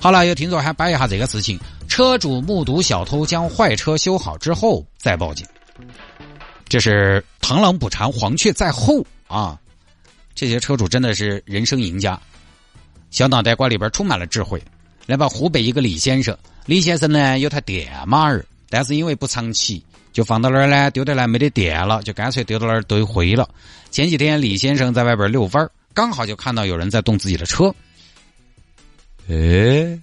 好了，有听众还摆一下这个事情：车主目睹小偷将坏车修好之后再报警，这是螳螂捕蝉，黄雀在后啊！这些车主真的是人生赢家，小脑袋瓜里边充满了智慧。来吧，湖北一个李先生，李先生呢有台电马儿，但是因为不常骑，就放到那儿呢，丢得来没得电了，就干脆丢到那儿堆灰了。前几天李先生在外边遛弯儿。刚好就看到有人在动自己的车，哎，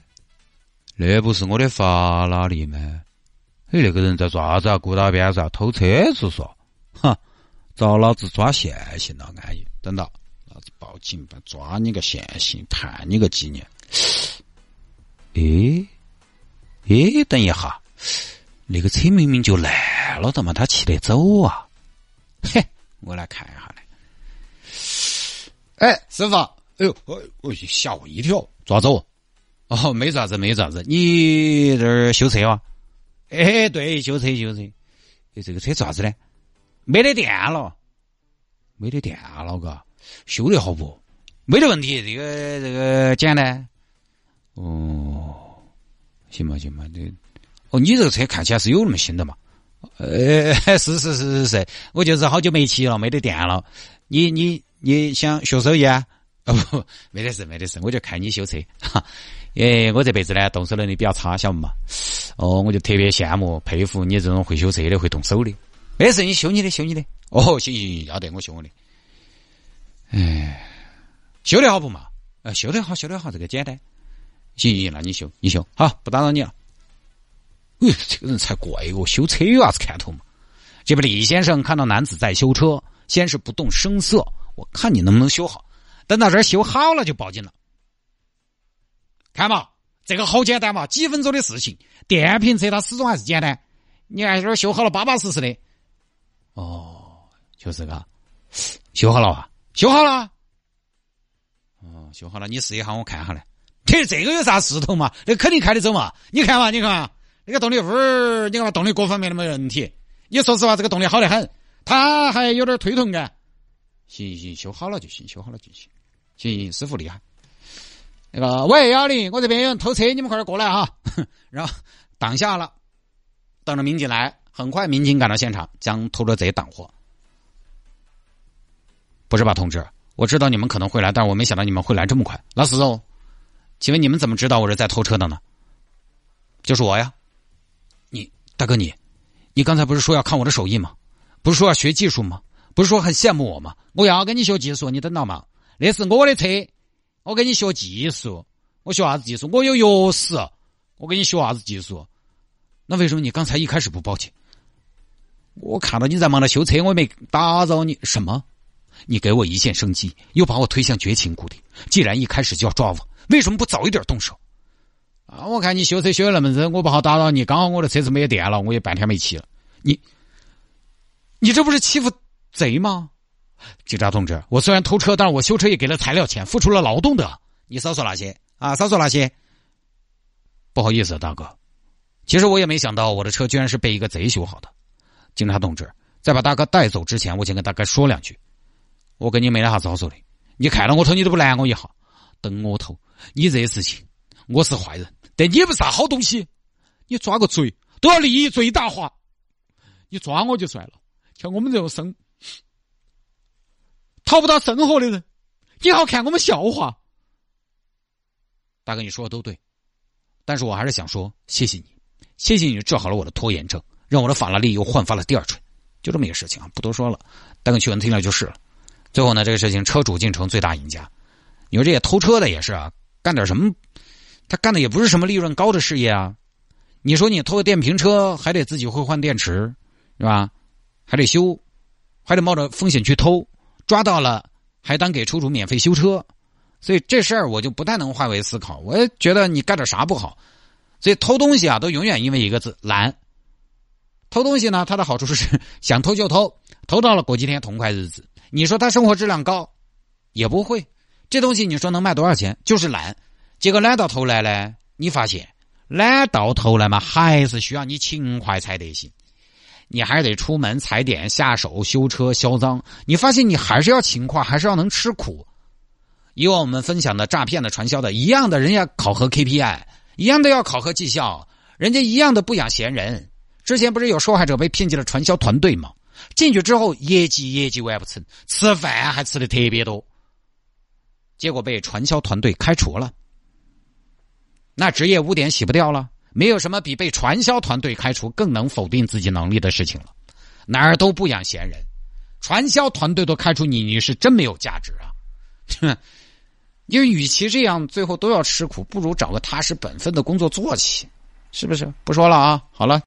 那不是我的法拉利吗？哎，那个人在做啥子啊？顾大边上偷车子嗦？哼，找老子抓现行了，安逸。等到老子报警吧，抓你个现行，判你个几年。哎，哎，等一下，那个车明明就烂了的嘛，他骑得走啊？嘿，我来看一下来。哎，师傅，哎呦，我我吓我一跳，抓走？哦，没啥子，没啥子，你这儿修车哇？哎，对，修车修车。哎，这个车咋子呢？没得电了，没得电了，嘎，修的好不？没得问题，这个这个简单。哦，行吧，行吧，这哦，你这个车看起来是有那么新的嘛？呃，是是是是是，我就是好久没骑了，没得电了。你你。你想学手艺啊？哦不，没得事，没得事，我就看你修车。哈，哎，我这辈子呢，动手能力比较差，晓得嘛？哦，我就特别羡慕、佩服你这种会修车的、会动手的。没事，你修你的，修你的。哦，行行行，要得，我修我的。哎，修得好不嘛？呃，修得好，修得好，这个简单。行行，那你修，你修好，不打扰你了。哎，这个人才怪哦，修车有啥子看头嘛？这不，李先生看到男子在修车，先是不动声色。我看你能不能修好，等到这儿修好了就报警了。看嘛，这个好简单嘛，几分钟的事情。电瓶车它始终还是简单，你看这儿修好了，巴巴适适的。哦，就是个，修好了啊，修好了。哦，修好了，你试一下，我看下来。这这个有啥势头嘛？那肯定开得走嘛。你看嘛，你看那个动力，呜儿，你看嘛，动力各方面都没问题。你说实话，这个动力好得很，它还有点推动感。行行，修好了就行，修好了就行。行行，师傅厉害。那个，喂，幺零，我这边有人偷车，你们快点过来哈。然后挡下了，等着民警来。很快，民警赶到现场，将偷车贼挡获。不是吧，同志？我知道你们可能会来，但是我没想到你们会来这么快。老四哦，请问你们怎么知道我是在偷车的呢？就是我呀。你大哥，你，你刚才不是说要看我的手艺吗？不是说要学技术吗？不是说很羡慕我吗？我要跟你学技术，你等到嘛？那是我的车，我跟你学技术，我学啥子技术？我有钥匙，我跟你学啥子技术？那为什么你刚才一开始不报警？我看到你在忙着修车，我也没打扰你。什么？你给我一线生机，又把我推向绝情谷底。既然一开始就要抓我，为什么不早一点动手？啊！我看你修车修的那么热，我不好打扰你。刚好我的车子没有电了，我也半天没骑了。你，你这不是欺负？贼吗？警察同志，我虽然偷车，但是我修车也给了材料钱，付出了劳动的。你少说那些啊，少说那些。不好意思，大哥，其实我也没想到我的车居然是被一个贼修好的。警察同志，在把大哥带走之前，我先跟大哥说两句。我跟你没得啥子好说的。你看到我偷，你都不拦我一下。等我偷，你这些事情，我是坏人，但你也不是啥好东西。你抓个贼都要利益最大化，你抓我就算了，像我们这种生。讨不到生活的人，你好看我们笑话。大哥，你说的都对，但是我还是想说，谢谢你，谢谢你治好了我的拖延症，让我的法拉利又焕发了第二春。就这么一个事情啊，不多说了，大哥去闻听了就是了。最后呢，这个事情车主进城最大赢家。你说这些偷车的也是啊，干点什么？他干的也不是什么利润高的事业啊。你说你偷个电瓶车，还得自己会换电池，是吧？还得修，还得冒着风险去偷。抓到了，还当给车主免费修车，所以这事儿我就不太能换位思考。我也觉得你干点啥不好，所以偷东西啊，都永远因为一个字懒。偷东西呢，它的好处是 想偷就偷，偷到了过几天痛快日子。你说他生活质量高，也不会。这东西你说能卖多少钱？就是懒。结果懒到头来呢，你发现懒到头来嘛，还是需要你勤快才得行。你还是得出门踩点、下手、修车、销赃。你发现你还是要勤快，还是要能吃苦。以往我们分享的诈骗的、传销的一样的，人家考核 KPI，一样的要考核绩效，人家一样的不养闲人。之前不是有受害者被骗进了传销团队吗？进去之后业绩业绩完不成，吃饭还吃的特别多，结果被传销团队开除了。那职业污点洗不掉了，没有什么比被传销团队开除更能否定自己能力的事情了。哪儿都不养闲人，传销团队都开除你，你是真没有价值啊！哼。因为与其这样，最后都要吃苦，不如找个踏实本分的工作做起，是不是？不说了啊，好了。